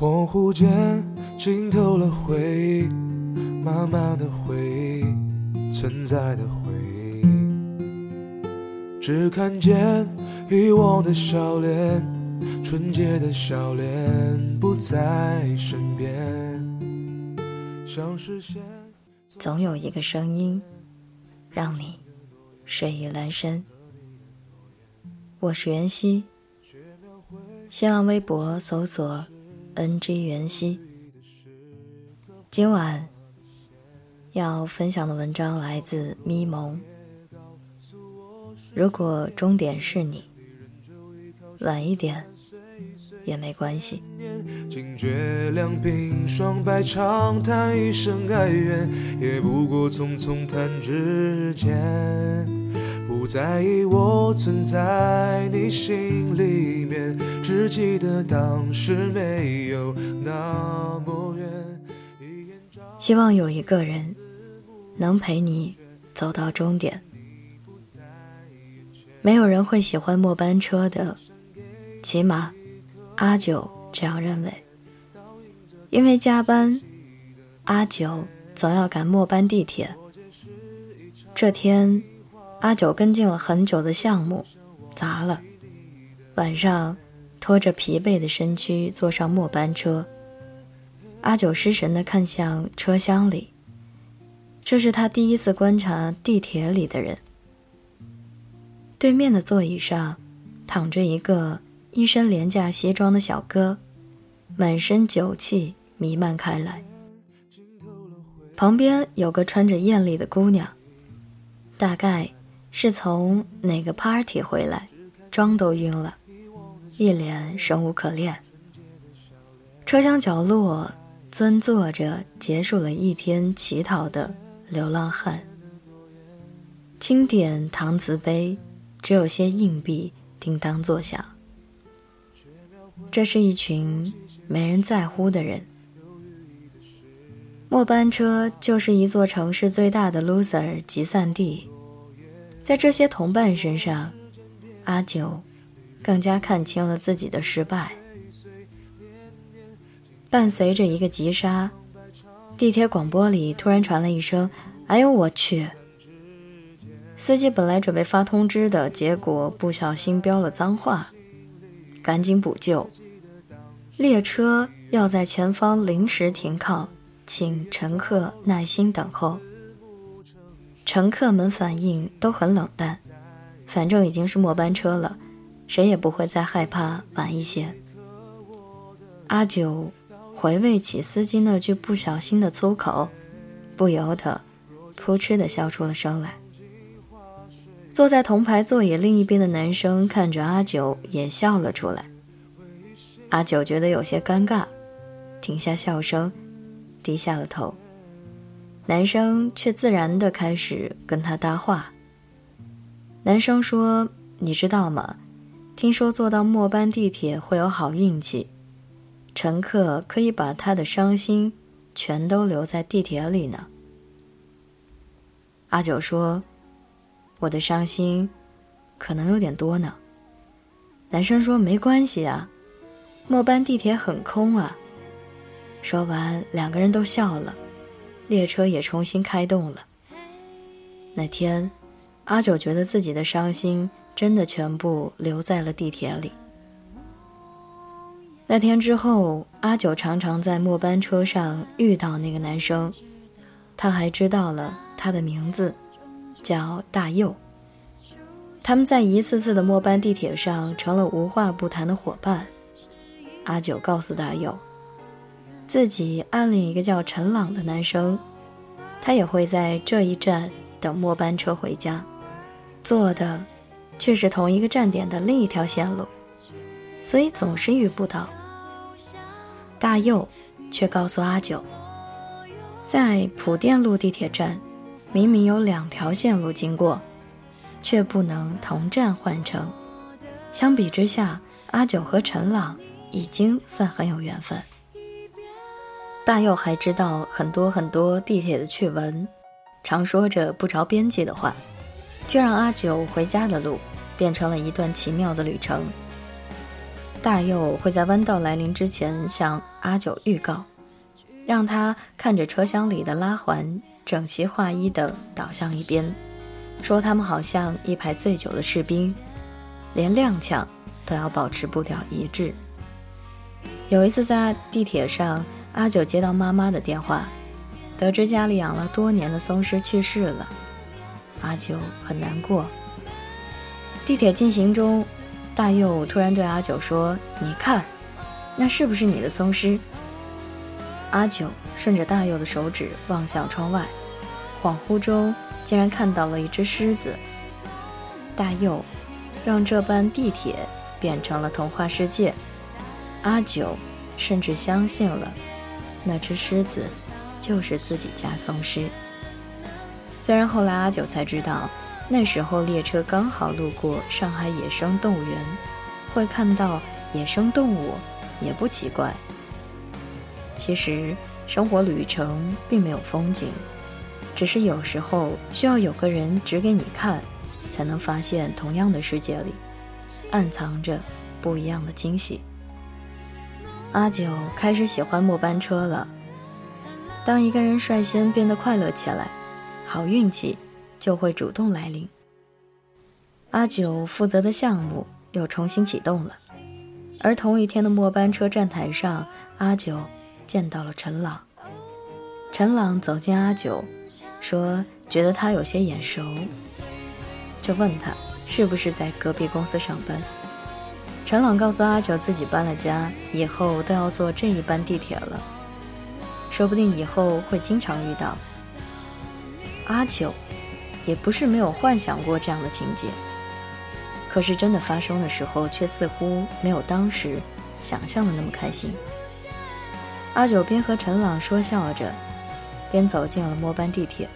恍惚间浸透了回忆，慢慢的回忆，存在的回忆，只看见遗忘的笑脸，纯洁的笑脸不在身边，像视线。总有一个声音，让你睡意阑珊。我是袁熙，新浪微博搜索。NG 袁熙，今晚要分享的文章来自咪蒙。如果终点是你，晚一点也没关系。惊觉两鬓霜白，长叹一声哀怨，也不过匆匆弹指间。在意我存在你心里面，只记得当时没有那么远。希望有一个人能陪你走到终点。没有人会喜欢末班车的，起码阿九这样认为。因为加班，阿九总要赶末班地铁。这天。阿九跟进了很久的项目，砸了。晚上，拖着疲惫的身躯坐上末班车，阿九失神地看向车厢里。这是他第一次观察地铁里的人。对面的座椅上，躺着一个一身廉价西装的小哥，满身酒气弥漫开来。旁边有个穿着艳丽的姑娘，大概。是从哪个 party 回来，妆都晕了，一脸生无可恋。车厢角落蹲坐着结束了一天乞讨的流浪汉。清点搪瓷杯，只有些硬币叮当作响。这是一群没人在乎的人。末班车就是一座城市最大的 loser 集散地。在这些同伴身上，阿九更加看清了自己的失败。伴随着一个急刹，地铁广播里突然传了一声：“哎呦我去！”司机本来准备发通知的，结果不小心飙了脏话，赶紧补救。列车要在前方临时停靠，请乘客耐心等候。乘客们反应都很冷淡，反正已经是末班车了，谁也不会再害怕晚一些。阿九回味起司机那句不小心的粗口，不由得扑哧的笑出了声来。坐在同排座椅另一边的男生看着阿九也笑了出来。阿九觉得有些尴尬，停下笑声，低下了头。男生却自然地开始跟他搭话。男生说：“你知道吗？听说坐到末班地铁会有好运气，乘客可以把他的伤心全都留在地铁里呢。”阿九说：“我的伤心可能有点多呢。”男生说：“没关系啊，末班地铁很空啊。”说完，两个人都笑了。列车也重新开动了。那天，阿九觉得自己的伤心真的全部留在了地铁里。那天之后，阿九常常在末班车上遇到那个男生，他还知道了他的名字，叫大佑。他们在一次次的末班地铁上成了无话不谈的伙伴。阿九告诉大佑。自己暗恋一个叫陈朗的男生，他也会在这一站等末班车回家，坐的却是同一个站点的另一条线路，所以总是遇不到。大佑却告诉阿九，在普电路地铁站，明明有两条线路经过，却不能同站换乘。相比之下，阿九和陈朗已经算很有缘分。大佑还知道很多很多地铁的趣闻，常说着不着边际的话，却让阿九回家的路变成了一段奇妙的旅程。大佑会在弯道来临之前向阿九预告，让他看着车厢里的拉环整齐划一的倒向一边，说他们好像一排醉酒的士兵，连踉跄都要保持步调一致。有一次在地铁上，阿九接到妈妈的电话，得知家里养了多年的松狮去世了，阿九很难过。地铁进行中。大佑突然对阿九说：“你看，那是不是你的松狮？”阿九顺着大佑的手指望向窗外，恍惚中竟然看到了一只狮子。大佑让这班地铁变成了童话世界，阿九甚至相信了那只狮子就是自己家松狮。虽然后来阿九才知道。那时候列车刚好路过上海野生动物园，会看到野生动物也不奇怪。其实生活旅程并没有风景，只是有时候需要有个人指给你看，才能发现同样的世界里暗藏着不一样的惊喜。阿九开始喜欢末班车了。当一个人率先变得快乐起来，好运气。就会主动来临。阿九负责的项目又重新启动了，而同一天的末班车站台上，阿九见到了陈朗。陈朗走进阿九，说觉得他有些眼熟，就问他是不是在隔壁公司上班。陈朗告诉阿九，自己搬了家，以后都要坐这一班地铁了，说不定以后会经常遇到。阿九。也不是没有幻想过这样的情节，可是真的发生的时候，却似乎没有当时想象的那么开心。阿九边和陈朗说笑着，边走进了末班地铁，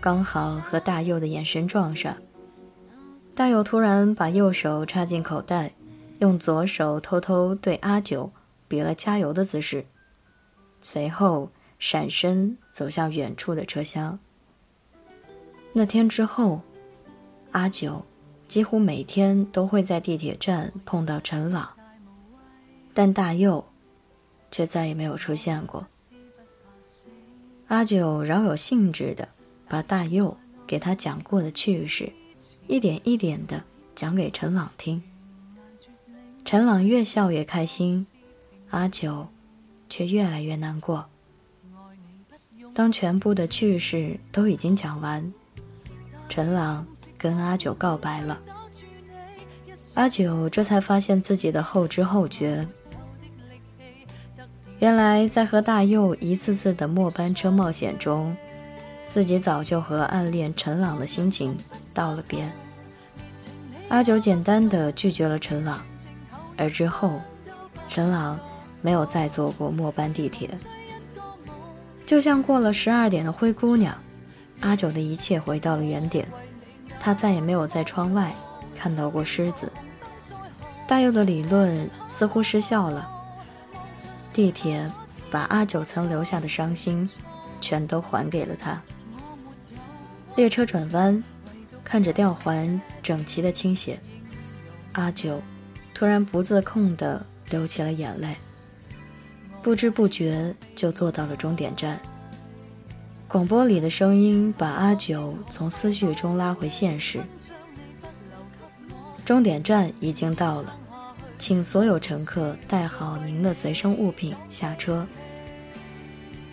刚好和大佑的眼神撞上。大佑突然把右手插进口袋，用左手偷偷对阿九比了加油的姿势，随后闪身走向远处的车厢。那天之后，阿九几乎每天都会在地铁站碰到陈朗，但大佑却再也没有出现过。阿九饶有兴致的把大佑给他讲过的趣事，一点一点的讲给陈朗听。陈朗越笑越开心，阿九却越来越难过。当全部的趣事都已经讲完。陈朗跟阿九告白了，阿九这才发现自己的后知后觉。原来在和大佑一次次的末班车冒险中，自己早就和暗恋陈朗的心情道了别。阿九简单的拒绝了陈朗，而之后，陈朗没有再坐过末班地铁，就像过了十二点的灰姑娘。阿九的一切回到了原点，他再也没有在窗外看到过狮子。大佑的理论似乎失效了。地铁把阿九曾留下的伤心，全都还给了他。列车转弯，看着吊环整齐的倾斜，阿九突然不自控地流起了眼泪。不知不觉就坐到了终点站。广播里的声音把阿九从思绪中拉回现实。终点站已经到了，请所有乘客带好您的随身物品下车。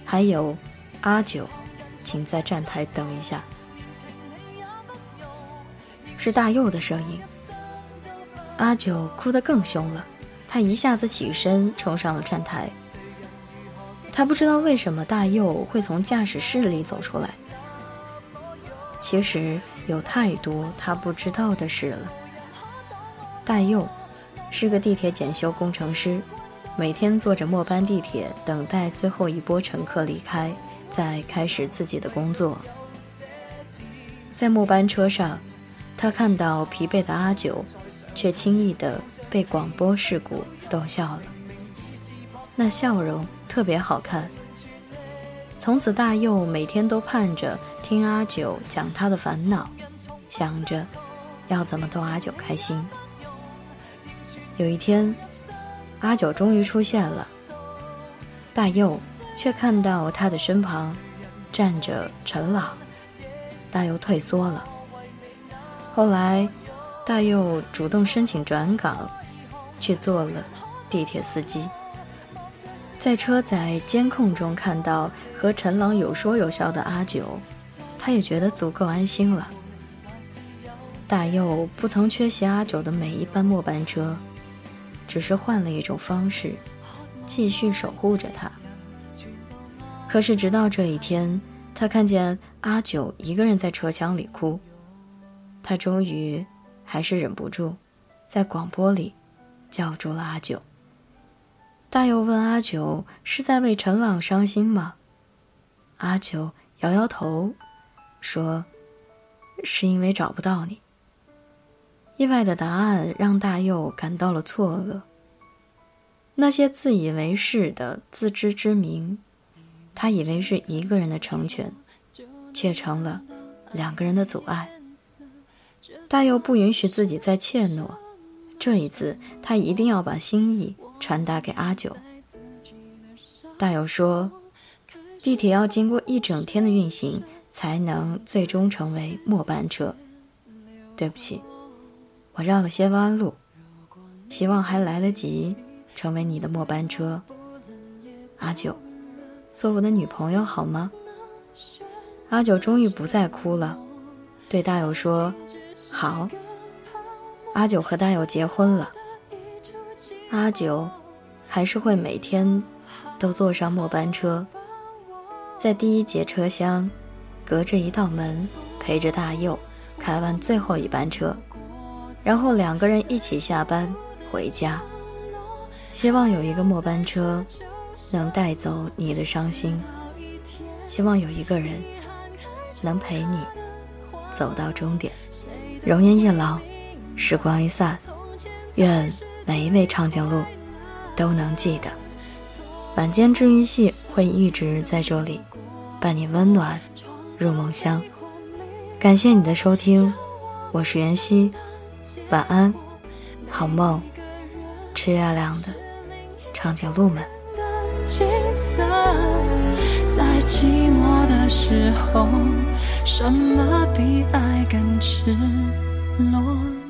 还有，阿九，请在站台等一下。是大佑的声音。阿九哭得更凶了，他一下子起身冲上了站台。他不知道为什么大佑会从驾驶室里走出来。其实有太多他不知道的事了。大佑是个地铁检修工程师，每天坐着末班地铁等待最后一波乘客离开，再开始自己的工作。在末班车上，他看到疲惫的阿九，却轻易地被广播事故逗笑了。那笑容。特别好看。从此，大佑每天都盼着听阿九讲他的烦恼，想着要怎么逗阿九开心。有一天，阿九终于出现了，大佑却看到他的身旁站着陈朗，大佑退缩了。后来，大佑主动申请转岗，去做了地铁司机。在车载监控中看到和陈朗有说有笑的阿九，他也觉得足够安心了。大佑不曾缺席阿九的每一班末班车，只是换了一种方式，继续守护着他。可是直到这一天，他看见阿九一个人在车厢里哭，他终于还是忍不住，在广播里叫住了阿九。大佑问阿九：“是在为陈朗伤心吗？”阿九摇摇头，说：“是因为找不到你。”意外的答案让大佑感到了错愕。那些自以为是的自知之明，他以为是一个人的成全，却成了两个人的阻碍。大友不允许自己再怯懦，这一次他一定要把心意。传达给阿九。大友说：“地铁要经过一整天的运行，才能最终成为末班车。对不起，我绕了些弯路，希望还来得及成为你的末班车。阿九，做我的女朋友好吗？”阿九终于不再哭了，对大友说：“好。”阿九和大友结婚了。阿九还是会每天都坐上末班车，在第一节车厢，隔着一道门陪着大佑开完最后一班车，然后两个人一起下班回家。希望有一个末班车能带走你的伤心，希望有一个人能陪你走到终点。容颜易老，时光一散，愿。每一位长颈鹿都能记得，晚间治愈系会一直在这里，伴你温暖入梦乡。感谢你的收听，我是妍希，晚安，好梦，吃月亮的长颈鹿们。在寂寞的时候，什么比爱更赤裸？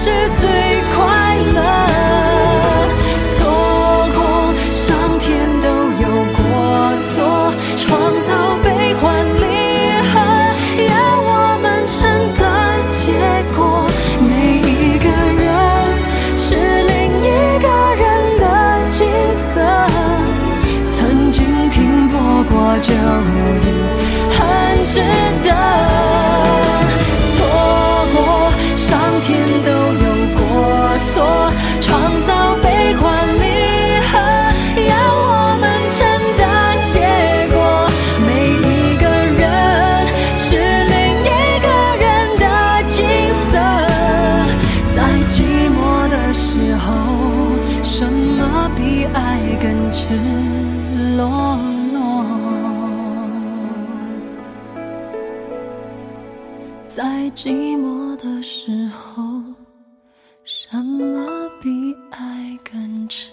是最寂寞的时候，什么比爱更值？